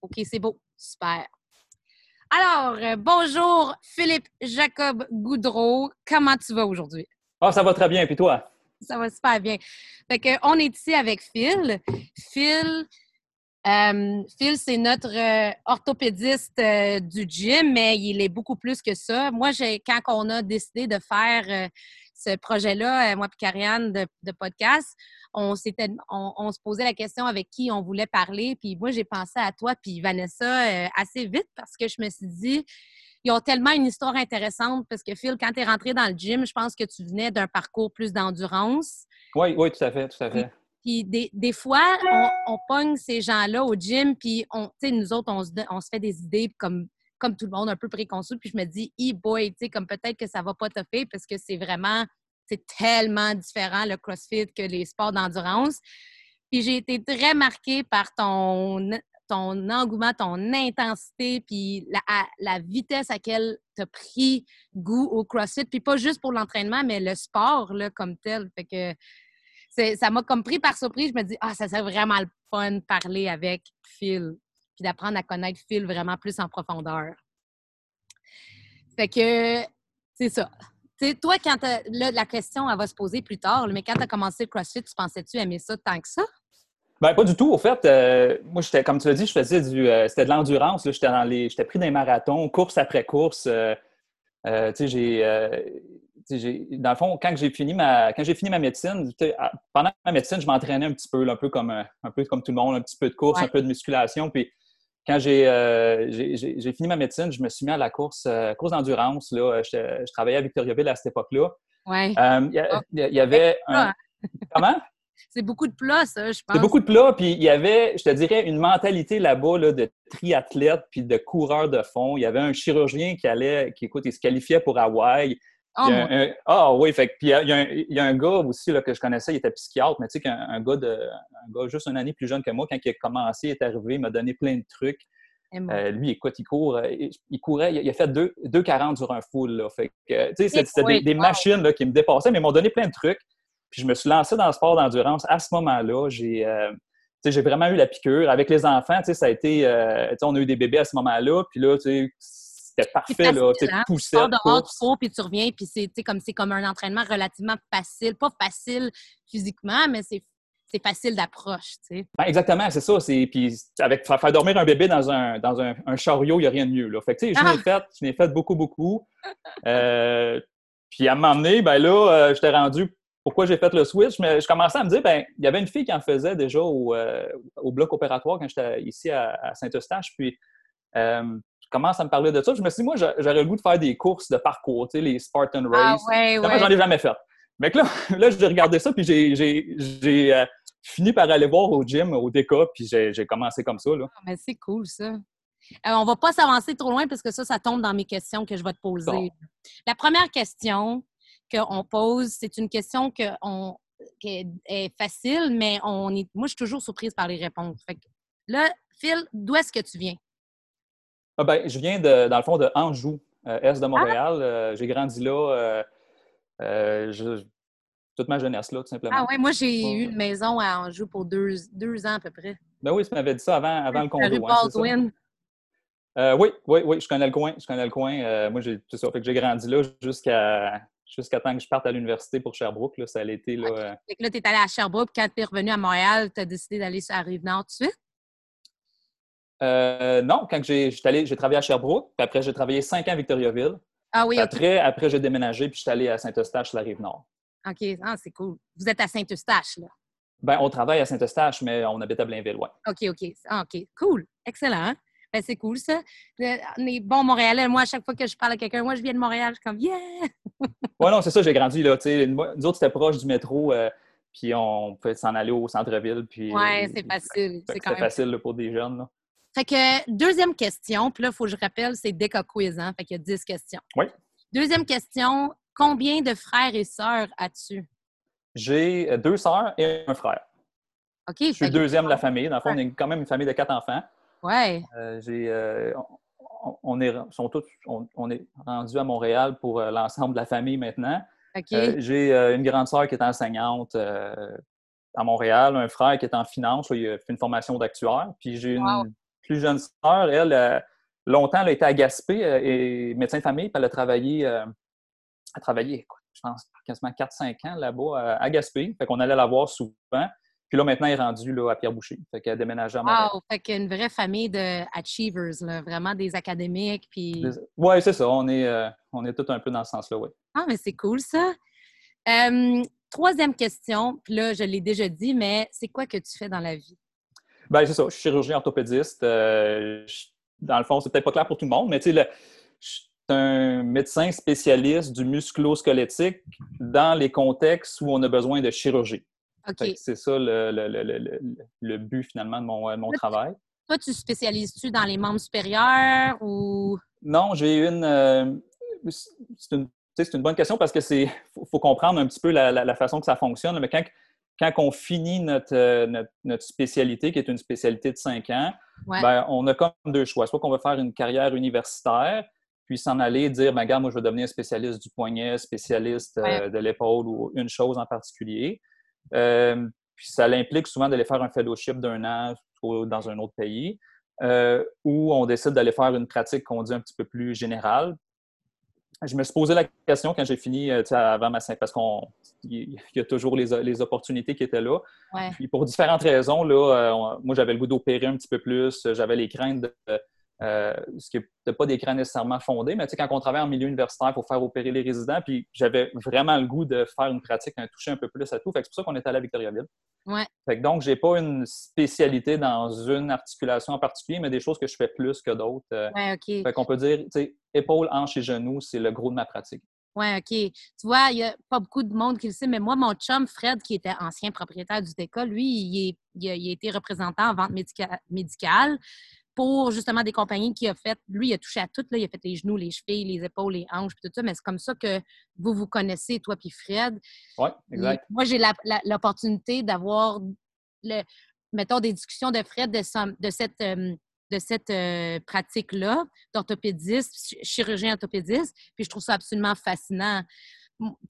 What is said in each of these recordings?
OK, c'est beau. Super. Alors, euh, bonjour Philippe Jacob Goudreau. Comment tu vas aujourd'hui? Ah, ça va très bien. Puis toi? Ça va super bien. Fait que, on est ici avec Phil. Phil, euh, Phil, c'est notre euh, orthopédiste euh, du gym, mais il est beaucoup plus que ça. Moi, quand on a décidé de faire ce projet-là, moi et Karianne, de, podcast, on, s'était, on, se posait la question avec qui on voulait parler. Puis moi, j'ai pensé à toi puis Vanessa assez vite parce que je me suis dit, ils ont tellement une histoire intéressante parce que Phil, quand tu es rentré dans le gym, je pense que tu venais d'un parcours plus d'endurance. Oui, oui, tout à fait, tout à fait. Puis des, fois, on, pogne ces gens-là au gym, puis on, nous autres, on se, on se fait des idées comme, comme tout le monde, un peu préconçu. Puis je me dis, e-boy, tu sais, comme peut-être que ça va pas te faire parce que c'est vraiment, c'est tellement différent le CrossFit que les sports d'endurance. Puis j'ai été très marquée par ton, ton engouement, ton intensité, puis la, la vitesse à laquelle tu as pris goût au CrossFit. Puis pas juste pour l'entraînement, mais le sport là, comme tel. Fait que ça m'a comme pris par surprise. Je me dis, ah, ça serait vraiment le fun de parler avec Phil, puis d'apprendre à connaître Phil vraiment plus en profondeur. Fait que, c'est ça. sais, toi, quand là, la question, elle va se poser plus tard, mais quand tu as commencé le CrossFit, tu pensais-tu aimer ça tant que ça? Ben, pas du tout. Au fait, euh, moi, j'étais, comme tu l'as dit, je faisais du. Euh, c'était de l'endurance. J'étais dans les. J'étais pris des marathons, course après course. Euh, tu sais, j'ai dans le fond, quand j'ai fini ma, quand j'ai fini ma médecine, pendant ma médecine, je m'entraînais un petit peu, un peu comme, un peu comme tout le monde, un petit peu de course, un peu de musculation. Puis quand euh, j'ai, fini ma médecine, je me suis mis à la course, euh, course d'endurance. Là. Je, travaillais à Victoriaville à cette époque-là. Ouais. Euh, il, y, avait un... Comment? C'est beaucoup de plats, ça, je pense. C'est beaucoup de plats, puis il y avait, je te dirais, une mentalité là-bas là, de triathlète puis de coureur de fond. Il y avait un chirurgien qui allait, qui écoute, il se qualifiait pour Hawaï. Oh, ah oui, fait puis il y, a, un gars aussi là, que je connaissais, il était psychiatre, mais tu sais qu'un gars de un gars juste une année plus jeune que moi, quand il a commencé, il est arrivé, il m'a donné plein de trucs. Euh, lui, écoute, il court, euh, il, courait, il a fait 2,40 sur un full. Là. Fait que, tu sais, c'était des, machines là, qui me dépassaient, mais ils m'ont donné plein de trucs. Puis je me suis lancé dans le sport d'endurance. À ce moment-là, j'ai euh, j'ai vraiment eu la piqûre. Avec les enfants, tu sais, ça a été, on a eu des bébés à ce moment-là. Puis là, tu sais, c'était parfait, là. Tu hein? poussais. Tu dehors, tu cours, puis tu reviens, puis c'est comme, comme un entraînement relativement facile. Pas facile physiquement, mais c'est facile d'approche, tu sais. Ben, exactement, c'est ça. Puis avec faire dormir un bébé dans un, dans un, chariot, il n'y a rien de mieux, là. Fait que, tu sais, je l'ai ah! fait, je l'ai fait beaucoup, beaucoup. Euh, puis à m'emmener, ben là, euh, je t'ai rendu pourquoi j'ai fait le switch, mais je commençais à me dire, ben il y avait une fille qui en faisait déjà au, euh, au bloc opératoire quand j'étais ici à, Saint-Eustache, puis commence à me parler de ça? Je me suis dit, moi, j'aurais le goût de faire des courses de parcours, tu sais, les Spartan ah Race. Ah, ouais, J'en ai jamais fait. Mais là, là j'ai regardé ça, puis j'ai euh, fini par aller voir au gym, au DK, puis j'ai commencé comme ça. Là. Ah, mais c'est cool, ça. On euh, on va pas s'avancer trop loin parce que ça, ça tombe dans mes questions que je vais te poser. La première question qu'on pose, c'est une question que on, qui est facile, mais on est, moi, je suis toujours surprise par les réponses. Fait là, Phil, d'où est-ce que tu viens? Ah ben, je viens, de, dans le fond, de Anjou, euh, est de Montréal. Euh, j'ai grandi là euh, toute ma jeunesse, là, tout simplement. Ah oui, moi, j'ai eu une maison à Anjou pour deux, deux, ans à peu près. Ben oui, tu m'avais dit ça avant, avant le condo. Rue Baldwin. oui, oui, oui, je connais le coin. Je connais le coin. moi, j'ai ça. Fait que j'ai grandi là jusqu'à jusqu'à temps que je parte à l'université pour Sherbrooke. Là, ça a été là. Fait que là, tu es allé à Sherbrooke. Quand tu es revenu à Montréal, tu as décidé d'aller sur la Rive-Nord tout de suite? Euh, non, quand j'ai travaillé à Sherbrooke, puis après, j'ai travaillé cinq ans à Victoriaville. Ah oui, Après, après j'ai déménagé, puis je suis allé à Saint-Eustache, la Rive-Nord. OK, ah, c'est cool. Vous êtes à Saint-Eustache, là? Ben, on travaille à Saint-Eustache, mais on habite à Blainville, oui. OK, OK. Ah, OK, cool. Excellent. Ben, c'est cool, ça. On est bon Montréalais. Moi, à chaque fois que je parle à quelqu'un, moi, je viens de Montréal, je suis comme, yeah! oui, non, c'est ça, j'ai grandi, là. sais, nous autres, c'était proche du métro. Euh, puis on pouvait s'en aller au centre-ville. Oui, c'est facile. C'est facile pour des jeunes. Là. Fait que, deuxième question, puis là, il faut que je rappelle, c'est Deca Quiz, hein? Fait qu'il y a 10 questions. Oui. Deuxième question, combien de frères et sœurs as-tu? J'ai euh, deux sœurs et un frère. OK. Je suis deuxième de la famille. Dans le fond, on est quand même une famille de quatre enfants. Oui. Euh, j'ai, euh, on, est, sont tous, on, est rendu à Montréal pour l'ensemble de la famille maintenant. J'ai une grande sœur qui est enseignante à Montréal, un frère qui est en finance, il a fait une formation d'actuaire. Puis j'ai une plus jeune sœur, elle, longtemps, elle a été à Gaspé et médecin de famille, puis elle a travaillé, elle a travaillé je pense, quasiment 4-5 ans là-bas à, Gaspé. Fait qu'on allait la voir souvent. Puis là, maintenant, elle est rendue là, à Pierre-Boucher. Fait qu'elle a déménagé à Montréal. Wow! Fait qu'une vraie famille d'achievers, vraiment des académiques. Puis... Oui, c'est ça. On est, euh, on est tous un peu dans ce sens-là, oui. Ah, mais c'est cool, ça. troisième question, puis là, je l'ai déjà dit, mais c'est quoi que tu fais dans la vie? Bien, c'est ça. Je suis chirurgien orthopédiste. Euh, dans le fond, c'est peut-être pas clair pour tout le monde, mais tu sais, un médecin spécialiste du musculo-squelettique dans les contextes où on a besoin de chirurgie. C'est ça le, but finalement de mon, mon travail. Toi, tu spécialises-tu dans les membres supérieurs ou? Non, j'ai une. Euh, c'est une, bonne question parce que c'est faut, comprendre un petit peu la, façon que ça fonctionne. Mais quand, quand on finit notre, notre, spécialité, qui est une spécialité de cinq ans, ben, on a comme deux choix. Soit qu'on va faire une carrière universitaire, puis s'en aller dire, ben, regarde, moi, je veux devenir spécialiste du poignet, spécialiste euh, de l'épaule ou une chose en particulier. Euh, puis ça l'implique souvent d'aller faire un fellowship d'un an dans un autre pays, euh, ou on décide d'aller faire une pratique qu'on dit un petit peu plus générale. Je me suis posé la question quand j'ai fini avant ma parce qu'il y a toujours les, opportunités qui étaient là. Puis pour différentes raisons, là, moi j'avais le goût d'opérer un petit peu plus, j'avais les craintes de, euh, ce qui n'est pas d'écran nécessairement fondé, mais quand on travaille en milieu universitaire pour faire opérer les résidents, puis j'avais vraiment le goût de faire une pratique, un toucher un peu plus à tout. C'est pour ça qu'on est allé à Victoriaville. Ouais. Fait que donc, j'ai pas une spécialité dans une articulation en particulier, mais des choses que je fais plus que d'autres. Euh. Ouais, OK. Fait qu'on peut dire, épaule, hanche et genoux, c'est le gros de ma pratique. Oui, OK. Tu vois, il n'y a pas beaucoup de monde qui le sait, mais moi, mon chum Fred, qui était ancien propriétaire du DECA, lui, il, il, a, été représentant en vente médicale pour justement des compagnies qui a fait, lui, il a touché à tout, là, il a fait les genoux, les chevilles, les épaules, les hanches, tout ça, mais c'est comme ça que vous vous connaissez, toi puis Fred. Oui, exact. moi, j'ai l'opportunité d'avoir, mettons, des discussions de Fred de, de cette, euh, de cette euh, pratique-là, d'orthopédiste, chirurgien orthopédiste, puis je trouve ça absolument fascinant.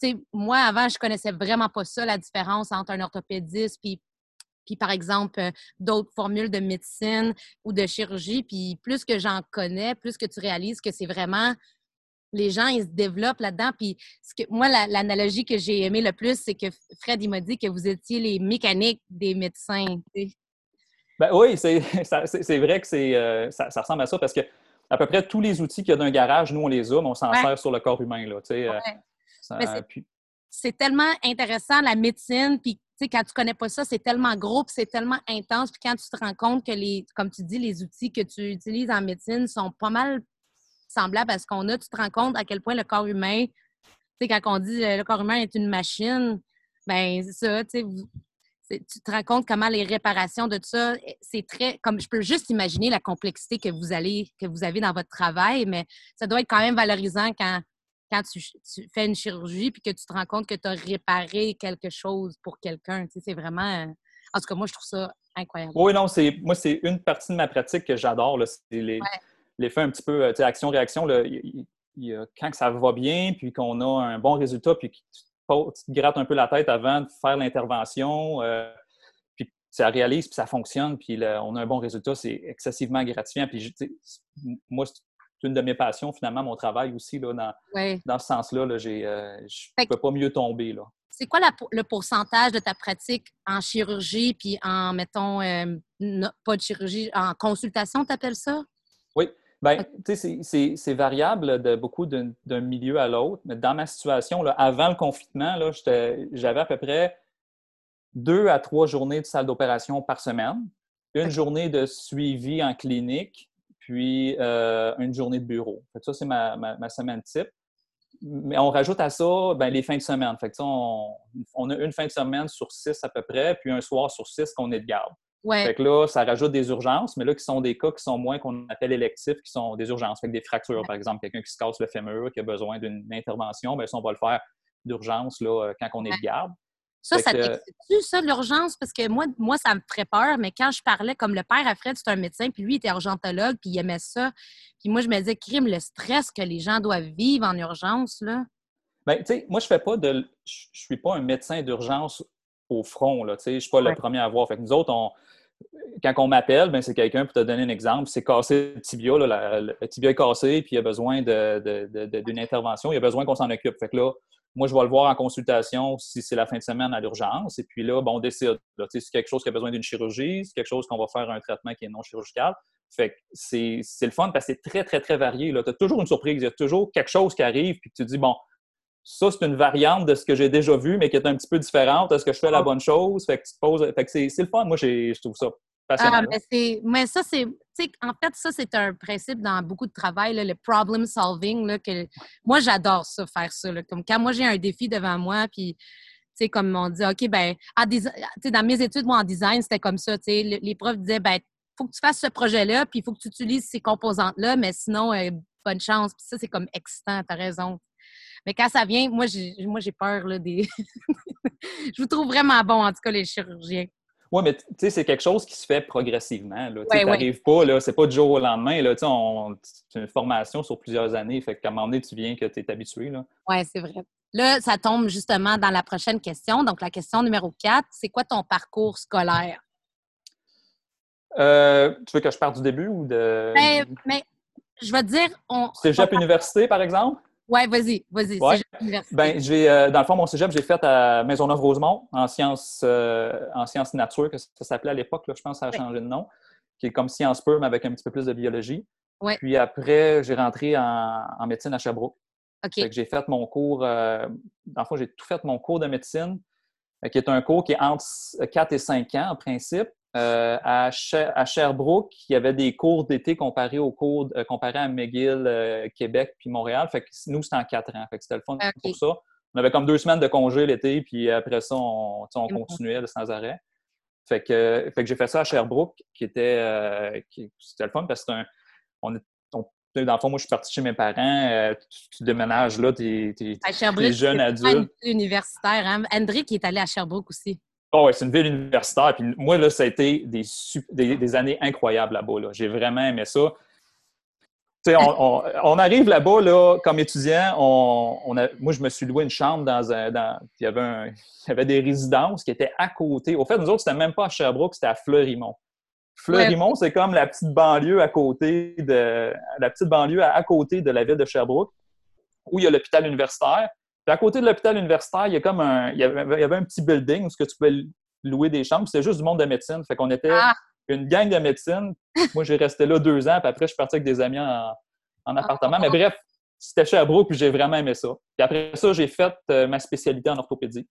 sais, moi, avant, je connaissais vraiment pas ça, la différence entre un orthopédiste puis puis par exemple euh, d'autres formules de médecine ou de chirurgie. Puis plus que j'en connais, plus que tu réalises que c'est vraiment les gens, ils se développent là-dedans. Puis ce que, moi, l'analogie que j'ai aimée le plus, c'est que Fred, il m'a dit que vous étiez les mécaniques des médecins. Ben oui, c'est vrai que euh, ça, ça, ressemble à ça parce que à peu près tous les outils qu'il y a d'un garage, nous, on les a, mais on s'en sert sur le corps humain. Là, euh, c'est tellement intéressant, la médecine, puis sais, quand tu connais pas ça, c'est tellement gros, c'est tellement intense. Puis quand tu te rends compte que les, comme tu dis, les outils que tu utilises en médecine sont pas mal semblables à ce qu'on a, tu te rends compte à quel point le corps humain, tu sais, quand on dit euh, le corps humain est une machine, ben c'est ça, tu sais, tu te rends compte comment les réparations de tout ça, c'est très, comme je peux juste imaginer la complexité que vous allez, que vous avez dans votre travail, mais ça doit être quand même valorisant quand quand tu, fais une chirurgie puis que tu te rends compte que tu as réparé quelque chose pour quelqu'un. Tu sais, c'est vraiment. Euh, en tout cas, moi, je trouve ça incroyable. Oui, non, c'est moi, c'est une partie de ma pratique que j'adore. C'est l'effet un petit peu, tu sais, action-réaction. Quand ça va bien, puis qu'on a un bon résultat, puis que tu, te grattes un peu la tête avant de faire l'intervention, euh, puis ça réalise, puis ça fonctionne, puis on a un bon résultat, c'est excessivement gratifiant. Puis moi, une de mes passions, finalement, mon travail aussi, là, dans, dans ce sens-là. Là, euh, je ne peux pas mieux tomber. Là. C'est quoi le pourcentage de ta pratique en chirurgie, puis en, mettons, euh, pas de chirurgie, en consultation, tu appelles ça? Oui. Bien, tu sais, c'est variable de beaucoup d'un milieu à l'autre. Mais dans ma situation, là, avant le confinement, j'avais à peu près deux à trois journées de salle d'opération par semaine, une journée de suivi en clinique, puis euh, une journée de bureau. ça, c'est ma, semaine type. Mais on rajoute à ça ben, les fins de semaine. Fait on, a une fin de semaine sur six à peu près, puis un soir sur six qu'on est de garde. Fait que là, ça rajoute des urgences, mais là, qui sont des cas qui sont moins qu'on appelle électifs, qui sont des urgences. Fait que des fractures, par exemple, quelqu'un qui se casse le fémur, qui a besoin d'une intervention, bien, ça, on va le faire d'urgence là, quand on est de garde. Ça, ça t'excite-tu, ça, l'urgence? Parce que moi, moi, ça me ferait peur, mais quand je parlais, comme le père à Fred, c'est un médecin, puis lui, il était urgentologue, puis il aimait ça. Puis moi, je me disais, crime, le stress que les gens doivent vivre en urgence, là. Bien, tu sais, moi, je fais pas de. Je suis pas un médecin d'urgence au front. Là, je ne suis pas le premier à voir. Fait que nous autres, on, quand on m'appelle, ben, c'est quelqu'un, pour te donner un exemple, c'est cassé le tibia, le tibia est cassé, puis il a besoin d'une intervention, il a besoin qu'on s'en occupe. Fait que là, moi, je vais le voir en consultation si c'est la fin de semaine à l'urgence. Et puis là, bon, on décide. C'est quelque chose qui a besoin d'une chirurgie, c'est quelque chose qu'on va faire un traitement qui est non chirurgical. Fait que c'est le fun parce que c'est très, très, très varié. Tu as toujours une surprise. Il y a toujours quelque chose qui arrive, puis tu te dis, bon, ça, c'est une variante de ce que j'ai déjà vu, mais qui est un petit peu différente. Est-ce que je fais la bonne chose? Fait que tu te poses. Fait que c'est le fun. Moi, je trouve ça. Ah, mais, mais, ça, c'est. En fait, ça, c'est un principe dans beaucoup de travail, le problem solving. Là, que, moi, j'adore ça, faire ça. comme quand moi, j'ai un défi devant moi, puis. sais, comme on dit, OK, ben, dans mes études, moi, en design, c'était comme ça. Les, les profs disaient, ben, faut que tu fasses ce projet-là, puis il faut que tu utilises ces composantes-là, mais sinon, euh, bonne chance. Puis ça, c'est comme excitant, tu as raison. Mais quand ça vient, moi, j'ai, moi, j'ai peur là, des. je vous trouve vraiment bon, en tout cas, les chirurgiens. Oui, mais tu sais, c'est quelque chose qui se fait progressivement. Tu n'arrives pas, là, c'est pas du jour au lendemain. Là, on, c'est une formation sur plusieurs années. Fait qu'à un moment donné, tu viens que tu es habitué. Oui, c'est vrai. Là, ça tombe justement dans la prochaine question. Donc, la question numéro 4, c'est quoi ton parcours scolaire? Euh, tu veux que je parte du début ou de. Ben, mais je vais te dire. On... Cégep Université, par exemple? Oui, vas-y, vas-y. Ben, j'ai, euh, dans le fond, mon cégep, j'ai fait à Maisonneuve-Rosemont en sciences, euh, en sciences nature, que ça s'appelait à l'époque. Je pense que ça a changé de nom, qui est comme Sciences Pure, mais avec un petit peu plus de biologie. Puis après, j'ai rentré en, médecine à Sherbrooke. OK. j'ai fait mon cours, euh, dans le fond, j'ai tout fait mon cours de médecine, qui est un cours qui est entre 4 et 5 ans en principe. Euh, à, Sherbrooke, il y avait des cours d'été comparés aux cours euh, comparés à McGill, euh, Québec puis Montréal. Fait que nous, c'était en quatre ans. Fait que c'était le fun pour ça. On avait comme deux semaines de congé l'été, puis après ça, on, continuait sans arrêt. Fait que, fait que j'ai fait ça à Sherbrooke, qui était c'était le fun parce que un, on, dans le fond, moi, je suis parti chez mes parents. tu, déménages là, tu es, jeune adulte. universitaire. Hein? André qui est allé à Sherbrooke aussi. Oh, ouais, c'est une ville universitaire. Puis moi, là, ça a été des, des, années incroyables là-bas. J'ai vraiment aimé ça. On, on, arrive là-bas, là, comme étudiant, on, a, moi, je me suis loué une chambre dans un. il, y avait un, il y avait des résidences qui étaient à côté. Au fait, nous autres, c'était même pas à Sherbrooke, c'était à Fleurimont. Fleurimont, c'est comme la petite banlieue à côté de la petite banlieue à, côté de la ville de Sherbrooke, où il y a l'hôpital universitaire. Puis à côté de l'hôpital universitaire, il y a comme un, il y avait, un petit building où tu pouvais louer des chambres. C'était juste du monde de médecine. Fait qu'on était ah! une gang de médecine. Moi, j'ai resté là deux ans, puis après, je suis parti avec des amis en, appartement. Mais bref, c'était chez Abro, puis j'ai vraiment aimé ça. Puis après ça, j'ai fait euh, ma spécialité en orthopédie.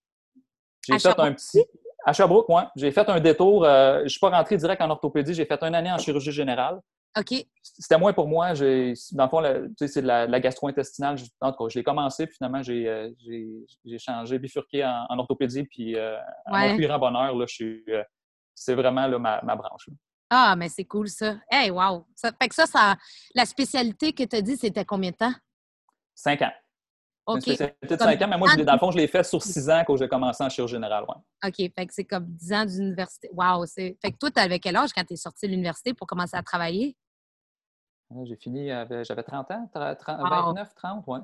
J'ai fait un petit. À Sherbrooke, moi. J'ai fait un détour. Euh, je ne suis pas rentré direct en orthopédie. J'ai fait une année en chirurgie générale. OK. C'était moins pour moi. Dans le fond, c'est de la, gastro-intestinale. En tout cas, je l'ai commencé, puis finalement, j'ai euh, changé, bifurqué en, orthopédie, puis euh, à mon plus grand bonheur, là, euh, c'est vraiment là, ma, ma, branche. Ah, mais c'est cool, ça. Hey, wow! Ça, fait que ça, ça la spécialité que tu as dit, c'était combien de temps? Cinq ans. OK. C'était cinq ans, mais moi, dans le fond, je l'ai fait sur six ans quand j'ai commencé en chirurgie générale. Ouais. OK. Fait que c'est comme dix ans d'université. Wow! Fait que toi, tu avais quel âge quand tu es sorti de l'université pour commencer à travailler? J'ai fini, j'avais 30 ans, 29, 30, ouais.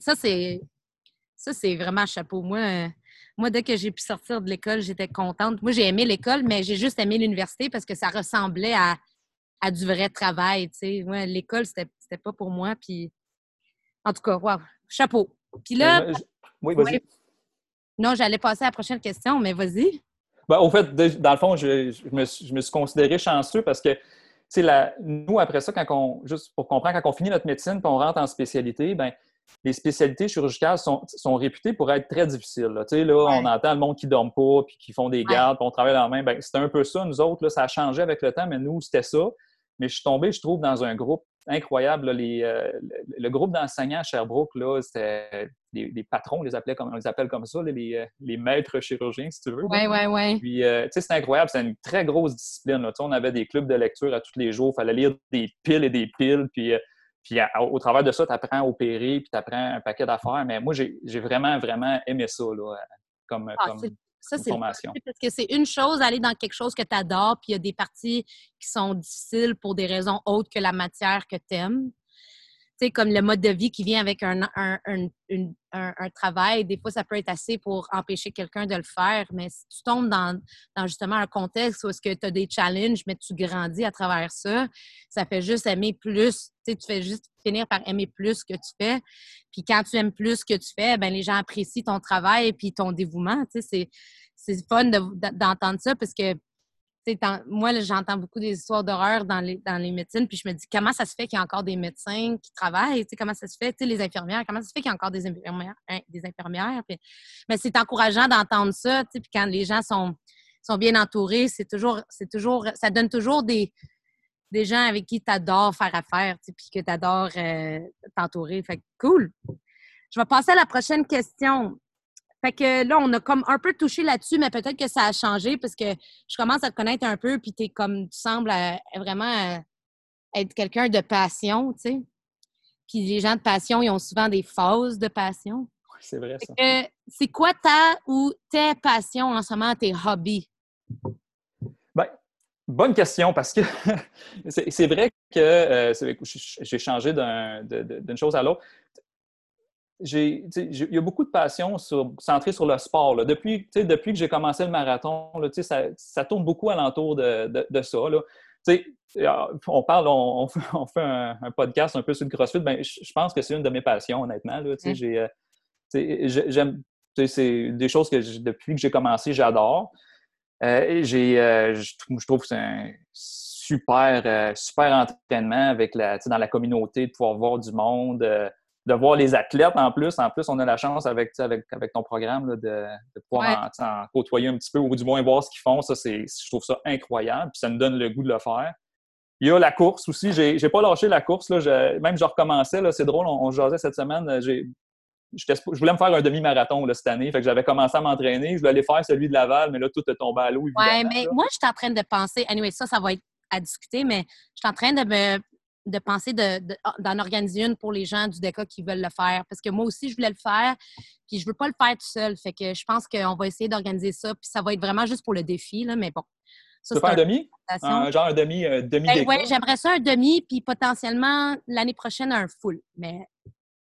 Ça, c'est ça, c'est vraiment chapeau. Moi, moi, dès que j'ai pu sortir de l'école, j'étais contente. Moi, j'ai aimé l'école, mais j'ai juste aimé l'université parce que ça ressemblait à, à du vrai travail. Moi, l'école, c'était pas pour moi. Puis, en tout cas, wow, chapeau. Puis là. oui, vas-y. Non, j'allais passer à la prochaine question, mais vas-y. Ben, au fait, dans le fond, je, me, je, me, suis considéré chanceux parce que la, nous, après ça, quand on, juste pour comprendre, quand on finit notre médecine et on rentre en spécialité, ben, les spécialités chirurgicales sont, sont, réputées pour être très difficiles. Là, là on entend le monde qui ne dorme pas, puis qui font des gardes, puis on travaille dans la main. Ben, c'était un peu ça, nous autres. Là, ça a changé avec le temps, mais nous, c'était ça. Mais je suis tombé, je trouve, dans un groupe incroyable. les, euh, le, groupe d'enseignants à Sherbrooke, c'était des, patrons, on les, appelait comme, on les appelle comme ça, les, euh, les, maîtres chirurgiens, si tu veux. Oui, oui, oui. Puis, euh, tu sais, c'était incroyable. C'était une très grosse discipline. Là. On avait des clubs de lecture à tous les jours. Il fallait lire des piles et des piles. Puis, puis au travers de ça, tu apprends à opérer, puis tu apprends un paquet d'affaires. Mais moi, j'ai vraiment, vraiment aimé ça là, comme, ah, comme ça, c'est parce que c'est une chose d'aller dans quelque chose que tu adores, puis il y a des parties qui sont difficiles pour des raisons autres que la matière que tu aimes. Comme le mode de vie qui vient avec un, un, un, travail, des fois, ça peut être assez pour empêcher quelqu'un de le faire. Mais si tu tombes dans, dans justement un contexte où est-ce que tu as des challenges, mais tu grandis à travers ça, ça fait juste aimer plus. Tu sais, tu fais juste finir par aimer plus ce que tu fais. Puis quand tu aimes plus ce que tu fais, ben les gens apprécient ton travail et puis ton dévouement. Tu sais, c'est fun d'entendre ça parce que moi, j'entends beaucoup des histoires d'horreur dans les, dans les médecines, puis je me dis comment ça se fait qu'il y a encore des médecins qui travaillent, comment ça se fait, les infirmières, comment ça se fait qu'il y a encore des infirmières, hein, des infirmières? mais c'est encourageant d'entendre ça, puis quand les gens sont, sont bien entourés, c'est toujours, toujours, ça donne toujours des, des gens avec qui tu adores faire affaire, puis que tu adores euh, t'entourer. Fait cool. Je vais passer à la prochaine question. Fait que là, on a comme un peu touché là-dessus, mais peut-être que ça a changé parce que je commence à te connaître un peu, puis es comme, tu sembles vraiment être quelqu'un de passion, tu sais. Puis les gens de passion, ils ont souvent des phases de passion. C'est vrai, ça. C'est quoi ta ou tes passions en ce moment, tes hobbies? Bien, bonne question parce que c'est vrai que euh, j'ai changé d'une chose à l'autre il y a beaucoup de passion sur, centrée sur le sport. Depuis, depuis que j'ai commencé le marathon, là, ça, ça, tourne beaucoup alentour de, de, de ça. Là. On parle, on, on fait un, podcast un peu sur le CrossFit. Ben, je pense que c'est une de mes passions, honnêtement. Euh, j'aime, c'est des choses que depuis que j'ai commencé, j'adore. Euh, j'ai, euh, je, trouve que c'est un super, super entraînement avec la, dans la communauté, de pouvoir voir du monde de voir les athlètes en plus. En plus, on a la chance avec, avec, avec ton programme de, pouvoir en, côtoyer un petit peu ou du moins voir ce qu'ils font. Ça, c'est, je trouve ça incroyable. Puis ça me donne le goût de le faire. Il y a la course aussi. J'ai, n'ai pas lâché la course. Là. même je recommençais. Là, c'est drôle, on, on jasait cette semaine. J'ai, je, voulais me faire un demi-marathon cette année. Fait que j'avais commencé à m'entraîner. Je voulais aller faire celui de Laval, mais là, tout est tombé à l'eau. Oui, mais moi, je suis en train de penser. Anyway, ça, ça va être à discuter, mais je suis en train de me de penser ah, d'en organiser une pour les gens du DECA qui veulent le faire. Parce que moi aussi, je voulais le faire, puis je veux pas le faire tout seul. Fait que je pense qu'on va essayer d'organiser ça, puis ça va être vraiment juste pour le défi, là, mais bon. Ça, tu veux faire un demi? Un, genre un demi, un demi ben, Oui, j'aimerais ça un demi, puis potentiellement l'année prochaine un full. Mais...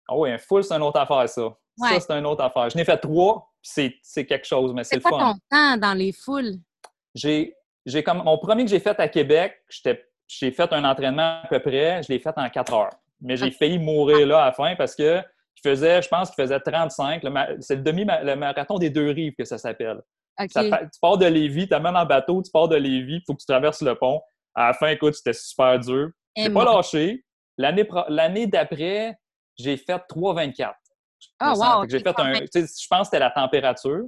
Ah oui, un full, c'est une autre affaire, ça. Ça, c'est une autre affaire. Je n'ai fait trois, puis c'est quelque chose, mais c'est le fun. C'est ton temps dans les foules? J'ai, comme, mon premier que j'ai fait à Québec, j'étais j'ai fait un entraînement à peu près, je l'ai fait en quatre heures. Mais j'ai failli mourir là à la fin parce que je faisais, je pense qu'il faisait 35. C'est le demi le marathon des deux rives que ça s'appelle. tu pars de Lévis, tu même en bateau, tu pars de Lévis, il faut que tu traverses le pont. À la fin, écoute, c'était super dur. Je pas lâché. L'année d'après, j'ai fait 3,24. Oh, wow! J'ai fait un. Je pense que c'était la température.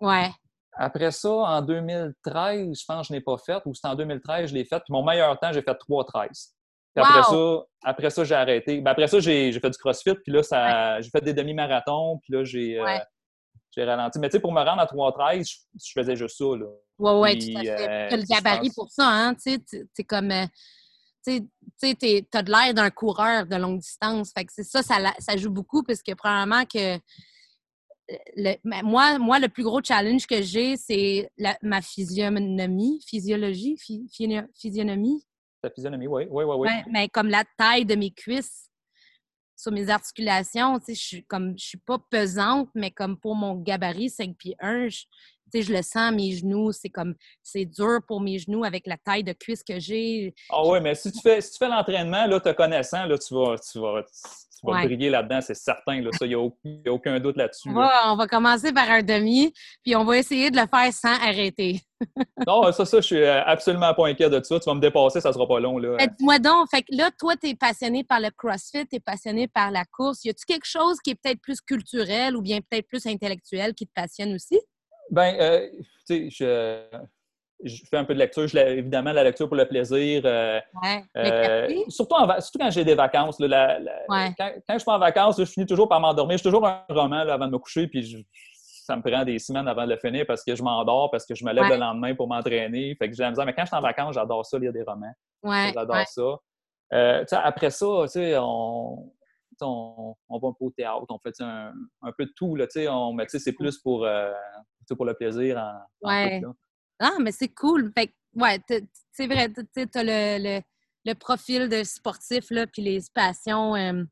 Ouais. Après ça, en 2013, je pense que je n'ai pas fait, ou c'était en 2013, je l'ai fait. Puis mon meilleur temps, j'ai fait 3,13. Puis après ça, après ça, j'ai arrêté. Ben après ça, j'ai fait du CrossFit, puis là, ça, j'ai fait des demi-marathons, puis là, j'ai, euh, ralenti. Mais tu sais, pour me rendre à 3,13, je, faisais juste ça, là. Oui, oui, tout à fait. Euh, tu as le gabarit pour ça, hein, tu sais, c'est comme... Euh, tu sais, as de l'air d'un coureur de longue distance. Fait que c'est ça, ça, ça joue beaucoup, parce que probablement que moi, moi, le plus gros challenge que j'ai, c'est ma physionomie, physiologie, physionomie. Ta physionomie, oui, oui, oui. oui. mais comme la taille de mes cuisses sur mes articulations, tu sais, je suis comme, je suis pas pesante, mais comme pour mon gabarit 5 pieds 1, je, je le sens, mes genoux, c'est comme, c'est dur pour mes genoux avec la taille de cuisse que j'ai. Ah oui, mais si tu fais, si tu fais l'entraînement, là, te connaissant, là, tu vas, tu vas, tu vas briller là-dedans, c'est certain. Là, ça, il n'y a, aucun doute là-dessus. on va commencer par un demi, puis on va essayer de le faire sans arrêter. non, ça, ça, je suis euh, absolument pas inquiet de ça. Tu vas me dépasser, ça sera pas long. Là. Dis-moi donc, fait que là, toi, tu es passionné par le CrossFit, tu es passionné par la course. Y a-tu quelque chose qui est peut-être plus culturel ou bien peut-être plus intellectuel qui te passionne aussi? Ben, euh, tu sais, je je fais un peu de lecture. Je, évidemment, la lecture pour le plaisir. Euh, euh, surtout, surtout, quand j'ai des vacances. Là, quand, je suis en vacances, je finis toujours par m'endormir. J'ai toujours un roman avant de me coucher, puis ça me prend des semaines avant de le finir parce que je m'endors, parce que je me lève le lendemain pour m'entraîner. Fait que j'ai la misère. Mais quand je suis en vacances, j'adore ça, lire des romans. J'adore ça. Euh, après ça, on, on, on, va un peu au théâtre, on fait un, un peu de tout. Là, on, mais c'est plus pour, pour le plaisir en, en ah, mais c'est cool. Fait ouais, c'est vrai, tu as le, profil de sportif, là, puis les passions. Euh,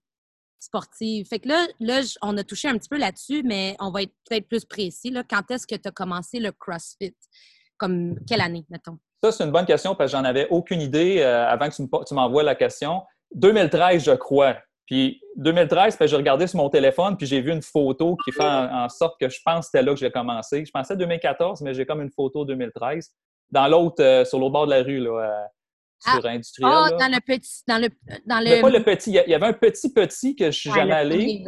sportive. Fait que là, là, on a touché un petit peu là-dessus, mais on va être peut-être plus précis. Là. Quand est-ce que tu as commencé le CrossFit? Comme quelle année, mettons? Ça, c'est une bonne question parce que j'en avais aucune idée euh, avant que tu m'envoies la question. 2013, je crois. Puis 2013, j'ai regardé sur mon téléphone, puis j'ai vu une photo qui fait en, sorte que je pense que c'était là que j'ai commencé. Je pensais 2014, mais j'ai comme une photo 2013. Dans l'autre, euh, sur l'autre bord de la rue, là, euh, sur ah, Industriel. Ah, dans le petit. Dans le, dans le... Pas le petit. Il y avait un petit petit que je suis jamais allé.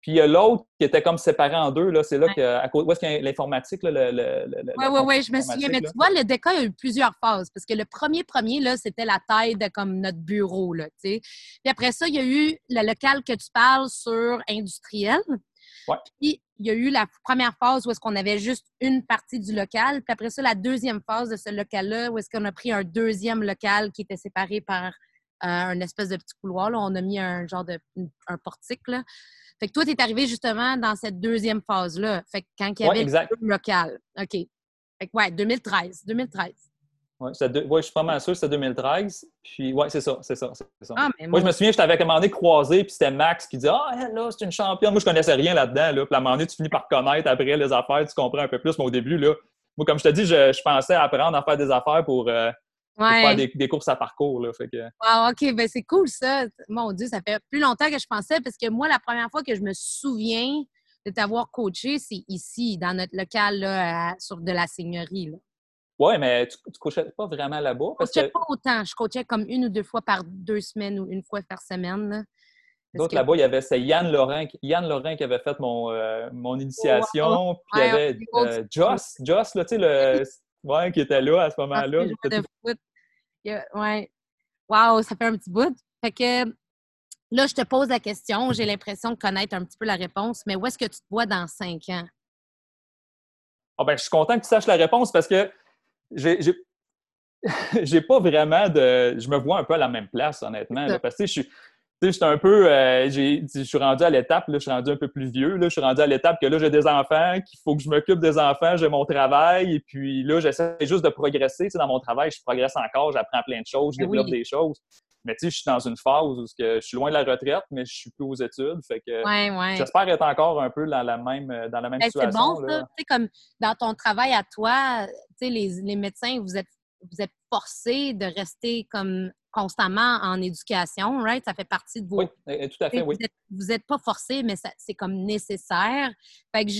Puis il y a l'autre qui était comme séparé en deux. Là. C'est là que, à, où est-ce qu'il y a l'informatique? Oui, oui, oui, je me souviens. Mais tu vois, le décor a eu plusieurs phases. Parce que le premier premier, là, c'était la taille de comme notre bureau. Là, Puis après ça, il y a eu le local que tu parles sur industriel. Ouais. Puis il y a eu la première phase où est-ce qu'on avait juste une partie du local. Puis après ça, la deuxième phase de ce local-là, où est-ce qu'on a pris un deuxième local qui était séparé par euh, un espèce de petit couloir. Là. On a mis un genre de un portique. Là. Fait que toi, tu es arrivé justement dans cette deuxième phase-là. Fait que quand il y avait le local. OK. Fait que ouais, 2013. 2013. Oui, ouais, je suis pas mal sûr que c'était 2013. Puis, oui, c'est ça, c'est ça, ça. Ah, moi, je me souviens, je t'avais commandé croisé, puis c'était Max qui disait Ah, là, c'est une championne. Moi, je connaissais rien là-dedans. Là. Puis, à un moment donné, tu finis par connaître après les affaires, tu comprends un peu plus. Mais au début, là, moi, comme je te dis, je, je pensais apprendre à faire des affaires pour, euh, faire des, courses à parcours. Là, fait que... OK, ben c'est cool ça. Mon Dieu, ça fait plus longtemps que je pensais parce que moi, la première fois que je me souviens de t'avoir coaché, c'est ici, dans notre local là, sur de la seigneurie. Oui, mais tu ne coachais pas vraiment là-bas? Je ne coachais pas autant. Je coachais comme une ou deux fois par deux semaines ou une fois par semaine. D'autres là-bas, il y avait c'est Yann Laurent, Yann Laurent qui avait fait mon, euh, mon initiation. Puis il y avait euh, Joss, Joss, là, tu sais, le, ouais, qui était là à ce ah, moment-là. Ouais. Wow, ça fait un petit bout. Fait que là, je te pose la question. J'ai l'impression de connaître un petit peu la réponse, mais où est-ce que tu te vois dans cinq ans? Ah ben, je suis content que tu saches la réponse parce que j'ai j'ai pas vraiment de. Je me vois un peu à la même place, honnêtement. parce que je suis je suis un peu, euh, je suis rendu à l'étape, je suis rendu un peu plus vieux, là, je suis rendu à l'étape que là, j'ai des enfants, qu'il faut que je m'occupe des enfants, j'ai mon travail, et puis là, j'essaie juste de progresser. dans mon travail, je progresse encore, j'apprends plein de choses, je ben développe des choses. Mais tu sais, je suis dans une phase où je suis loin de la retraite, mais je suis plus aux études. Fait que j'espère être encore un peu dans la même, dans la même situation. C'est bon, ça. Tu sais, comme dans ton travail à toi, tu sais, les, les médecins, vous êtes vous êtes forcé de rester comme constamment en éducation, right? Ça fait partie de vos... Oui, eh, tout à fait, oui. Vous n'êtes pas forcé, mais c'est comme nécessaire. Fait que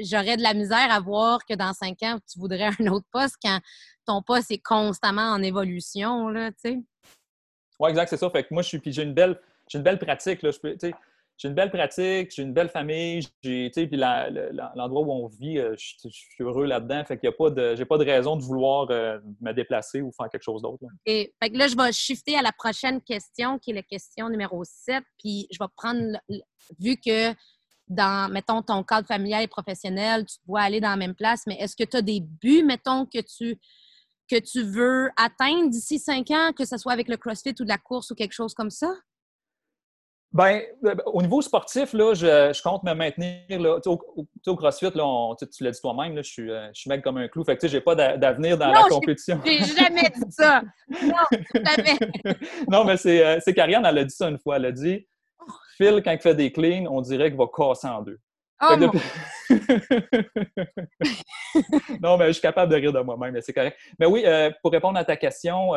j'aurais de la misère à voir que dans cinq ans, tu voudrais un autre poste quand ton poste est constamment en évolution, là, tu sais. Oui, exact, c'est ça. Fait que moi, je suis... j'ai une belle... J'ai une belle pratique, là. Je peux, j'ai une belle pratique, j'ai une belle famille, j'ai, puis l'endroit où on vit, euh, je, suis heureux là-dedans. Fait qu'il y a pas de, j'ai pas de raison de vouloir euh, me déplacer ou faire quelque chose d'autre. Et fait que là, je vais shifter à la prochaine question, qui est la question numéro 7. Puis je vais prendre, vu que dans, mettons, ton cadre familial et professionnel, tu dois aller dans la même place, mais est-ce que tu as des buts, mettons, que tu que tu veux atteindre d'ici cinq ans, que ce soit avec le CrossFit ou de la course ou quelque chose comme ça? Ben, euh, au niveau sportif, là, je, compte me maintenir. Là, au, au, CrossFit, là, tu, l'as dit toi-même, je suis, euh, je suis mec comme un clou. Fait que je n'ai pas d'avenir dans la compétition. J'ai jamais dit ça. Non, jamais. non, mais c'est euh, Karianne, elle a dit ça une fois. Elle a dit Phil, quand il fait des cleans, on dirait qu'il va casser en deux. Oh, non, mais je suis capable de rire de moi-même, mais c'est correct. Mais oui, pour répondre à ta question,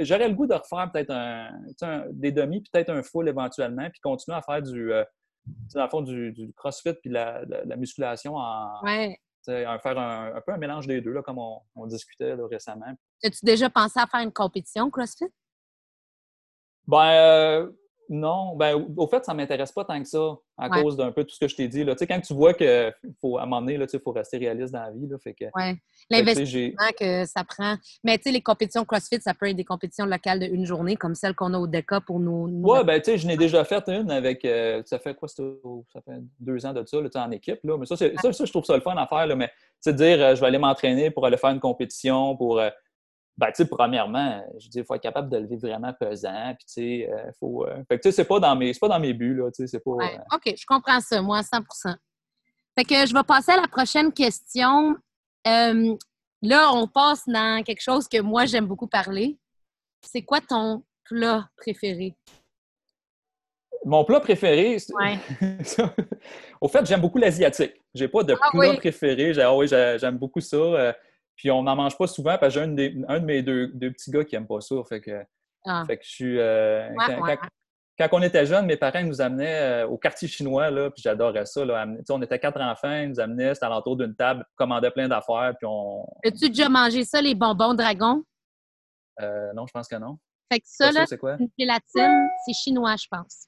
j'aurais le goût de refaire peut-être un, des demi, peut-être un full éventuellement, puis continuer à faire du, euh, dans le fond, du, crossfit puis la, la, musculation en. faire un, peu un mélange des deux, là, comme on, discutait récemment. As-tu déjà pensé à faire une compétition CrossFit? Ben, euh, non, ben, au fait, ça ne m'intéresse pas tant que ça à cause d'un peu tout ce que je t'ai dit. Là. quand tu vois qu'il faut, à un moment donné, il faut rester réaliste dans la vie. Là, fait oui, l'investissement que ça prend. Mais tu sais, les compétitions CrossFit, ça peut être des compétitions locales de une journée, comme celle qu'on a au DECA pour nous. Oui, ben tu sais, je n'ai déjà fait une avec, euh, ça fait quoi, ça fait deux ans de ça, là, en équipe. Là. Mais ça, ça, ça, je trouve ça le fun à faire. Là, mais tu sais, dire, euh, je vais aller m'entraîner pour aller faire une compétition, pour... Euh, ben, tu sais, premièrement, je dis, il faut être capable de le vivre vraiment pesant. Puis, tu sais, euh, faut. Euh, fait que, tu sais, c'est pas dans mes, pas dans mes buts, là. Tu sais, c'est pas. Euh, OK, je comprends ça, moi, à 100% Fait que je vais passer à la prochaine question. là, on passe dans quelque chose que moi, j'aime beaucoup parler. C'est quoi ton plat préféré? mon plat préféré, Ouais. au fait, j'aime beaucoup l'asiatique. J'ai pas de Ah plat oui? préféré. J'ai- ah oui, j'ai- j'aime beaucoup ça. Puis on n'en mange pas souvent parce que j'ai un, de mes deux, deux petits gars qui n'aime pas ça. Fait que, Ah. fait que je suis. euh, Ouais, quand, ouais. quand- quand on était jeunes, mes parents nous amenaient euh, au quartier chinois, là, puis j'adorais ça. Là, on était quatre enfants, ils nous amenaient, c'était alentour d'une table, commandaient plein d'affaires, puis on. As-tu déjà mangé ça, les bonbons dragons? euh, non, je pense que non. Fait que ça, là, c'est une gélatine, c'est chinois, je pense.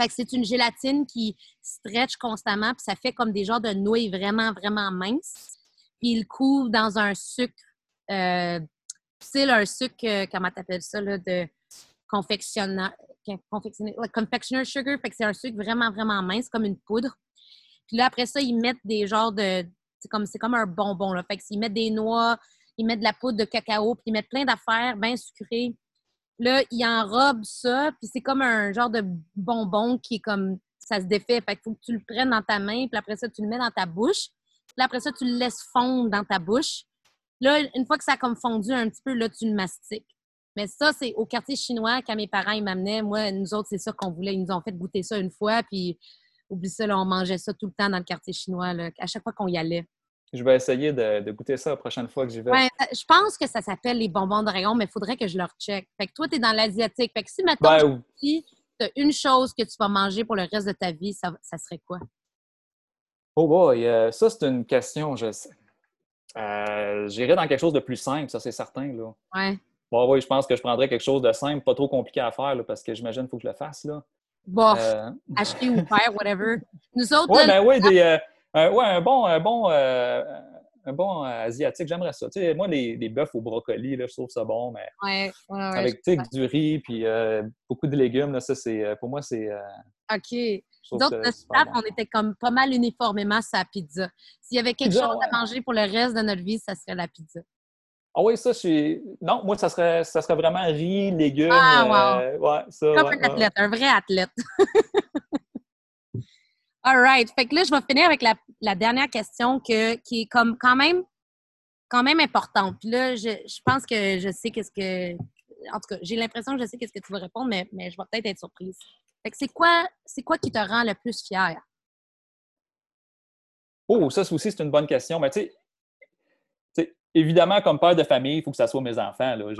Fait que c'est une gélatine qui stretch constamment, puis ça fait comme des genres de nouilles vraiment, vraiment minces. Il couvre dans un sucre, euh, style un sucre, euh, comment t'appelles ça, de confectionner, confectioner sugar. Fait que c'est un sucre vraiment, vraiment mince, comme une poudre. Puis là, après ça, ils mettent des genres de, c'est comme, c'est comme un bonbon, là. Fait que ils mettent des noix, ils mettent de la poudre de cacao, puis ils mettent plein d'affaires bien sucrées. Là, ils enrobent ça, puis c'est comme un genre de bonbon qui est comme ça se défait. Fait faut que tu le prennes dans ta main, puis après ça, tu le mets dans ta bouche. Puis après ça, tu le laisses fondre dans ta bouche. Là, une fois que ça a comme fondu un petit peu, là, tu le mastiques. Mais ça, c'est au quartier chinois, quand mes parents ils m'amenaient. Moi, nous autres, c'est ça qu'on voulait. Ils nous ont fait goûter ça une fois, puis oublie ça, là, on mangeait ça tout le temps dans le quartier chinois, là, à chaque fois qu'on y allait. Je vais essayer de, de goûter ça la prochaine fois que j'y vais. Ouais, je pense que ça s'appelle les bonbons dragon, mais il faudrait que je leur check. Fait que toi, tu es dans l'asiatique. Fait que si, Ben, si tu as une chose que tu vas manger pour le reste de ta vie, ça, ça serait quoi? Oh boy, euh, ça c'est une question, je sais. Euh, J'irais dans quelque chose de plus simple, ça c'est certain. Là. Ouais. Bon, oui, je pense que je prendrais quelque chose de simple, pas trop compliqué à faire, là, parce que j'imagine qu'il faut que je le fasse. Là. Bof, Euh, acheter ou faire, whatever. Nous autres, ouais, ben oui, des, un, ouais, un bon, un bon, un bon asiatique, j'aimerais ça. Tu sais, moi, les, les bœufs au brocoli, là, je trouve ça bon, mais ouais, ouais, avec du riz puis beaucoup de légumes, là, ça, c'est, pour moi, c'est. OK. je Nous trouve autres, ça notre super staff, bon. on était comme pas mal uniformément sur la pizza. S'il y avait quelque Pizza, chose ouais. à manger pour le reste de notre vie, ça serait la pizza. Ah oui, ça, je suis. Non, moi, ça serait, ça serait vraiment riz, légumes. Ah, euh, ouais, ça. Comme ouais, un athlète, un vrai athlète. All right. Fait que là, je vais finir avec la, la dernière question que, qui est comme quand même, quand même importante. Puis là, je, je pense que je sais qu'est-ce que. En tout cas, j'ai l'impression que je sais qu'est-ce que tu vas répondre, mais, mais je vais peut-être être surprise. C'est quoi, c'est quoi qui te rend le plus fier? Oh, ça aussi, c'est une bonne question. Mais tu sais, tu sais, évidemment, comme père de famille, il faut que ça soit mes enfants. Là. Ouais.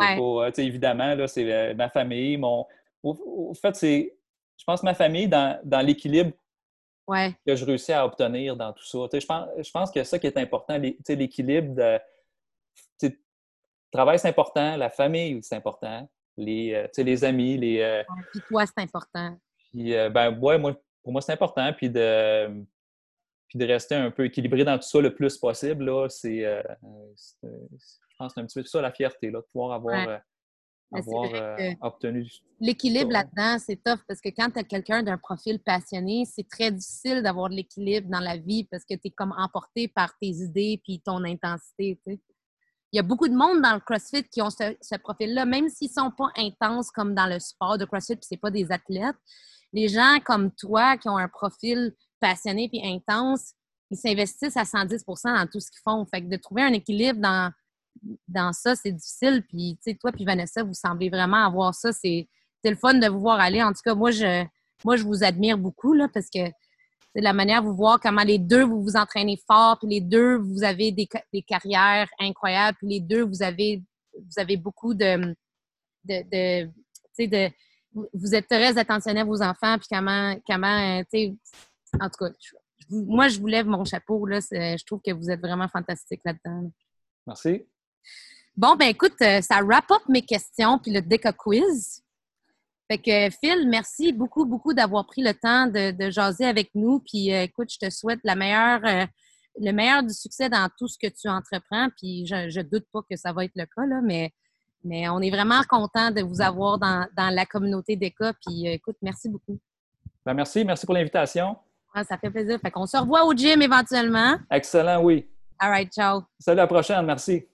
pas, évidemment, là, c'est euh, ma famille. Mon... Au, au fait, c'est, je pense, ma famille dans, dans l'équilibre Ouais. que je réussis à obtenir dans tout ça. Je, pense, je pense que ça qui est important, l'équilibre de. Le travail, c'est important, la famille, c'est important, les, euh, les amis, les. euh, Puis toi, c'est important. Puis, euh, ben, ouais, moi, pour moi, c'est important. Puis de, puis de rester un peu équilibré dans tout ça le plus possible, là, c'est, euh, je pense que c'est un petit peu ça la fierté, là, de pouvoir avoir, Ouais. euh, avoir euh, obtenu. L'équilibre là-dedans, c'est tough parce que quand tu as quelqu'un d'un profil passionné, c'est très difficile d'avoir de l'équilibre dans la vie parce que tu es comme emporté par tes idées puis ton intensité. tu sais. Il y a beaucoup de monde dans le CrossFit qui ont ce, ce profil-là, même s'ils ne sont pas intenses comme dans le sport de CrossFit puis c'est pas des athlètes. Les gens comme toi qui ont un profil passionné puis intense, ils s'investissent à 110% dans tout ce qu'ils font. Fait que de trouver un équilibre dans, dans ça, c'est difficile. Puis, tu sais, toi puis Vanessa, vous semblez vraiment avoir ça. C'est le fun de vous voir aller. En tout cas, moi, je, moi, je vous admire beaucoup là, parce que c'est la manière de vous voir comment les deux, vous vous entraînez fort, puis les deux, vous avez des, des carrières incroyables, puis les deux, vous avez, vous avez beaucoup de... de, de de vous- êtes très attentionné à vos enfants, puis comment, comment euh, tu sais, en tout cas, je- moi, je vous lève mon chapeau, là, je trouve que vous êtes vraiment fantastique là-dedans. là. Merci. Bon, ben écoute, euh, ça wrap up mes questions puis le Deca Quiz. Fait que Phil, merci beaucoup, beaucoup d'avoir pris le temps de, de jaser avec nous. Puis euh, écoute, je te souhaite la meilleure, euh, le meilleur du succès dans tout ce que tu entreprends. Puis je, je doute pas que ça va être le cas, là, mais, mais on est vraiment content de vous avoir dans, dans la communauté Deca. Puis euh, écoute, merci beaucoup. Ben, merci, merci pour l'invitation. Ouais, ça fait plaisir. Fait qu'on se revoit au gym éventuellement. Excellent, oui. All right, ciao. Salut à la prochaine, merci.